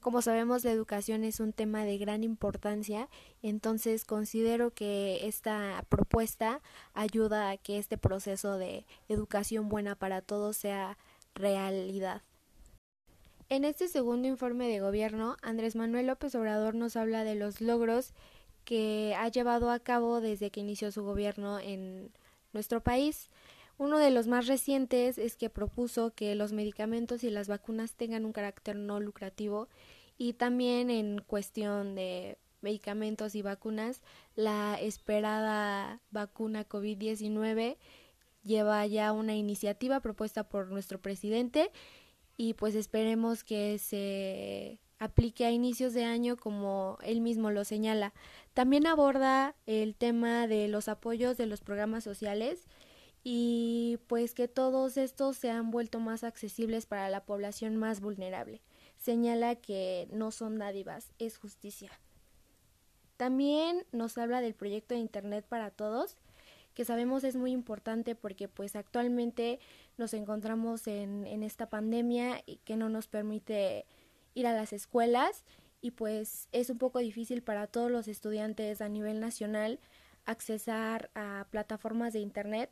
Como sabemos, la educación es un tema de gran importancia, entonces considero que esta propuesta ayuda a que este proceso de educación buena para todos sea realidad. En este segundo informe de gobierno, Andrés Manuel López Obrador nos habla de los logros que ha llevado a cabo desde que inició su gobierno en nuestro país. Uno de los más recientes es que propuso que los medicamentos y las vacunas tengan un carácter no lucrativo y también en cuestión de medicamentos y vacunas, la esperada vacuna COVID-19 lleva ya una iniciativa propuesta por nuestro presidente y pues esperemos que se aplique a inicios de año como él mismo lo señala. También aborda el tema de los apoyos de los programas sociales y pues que todos estos se han vuelto más accesibles para la población más vulnerable. Señala que no son dádivas, es justicia. También nos habla del proyecto de Internet para Todos, que sabemos es muy importante porque pues actualmente nos encontramos en, en esta pandemia y que no nos permite ir a las escuelas y pues es un poco difícil para todos los estudiantes a nivel nacional accesar a plataformas de internet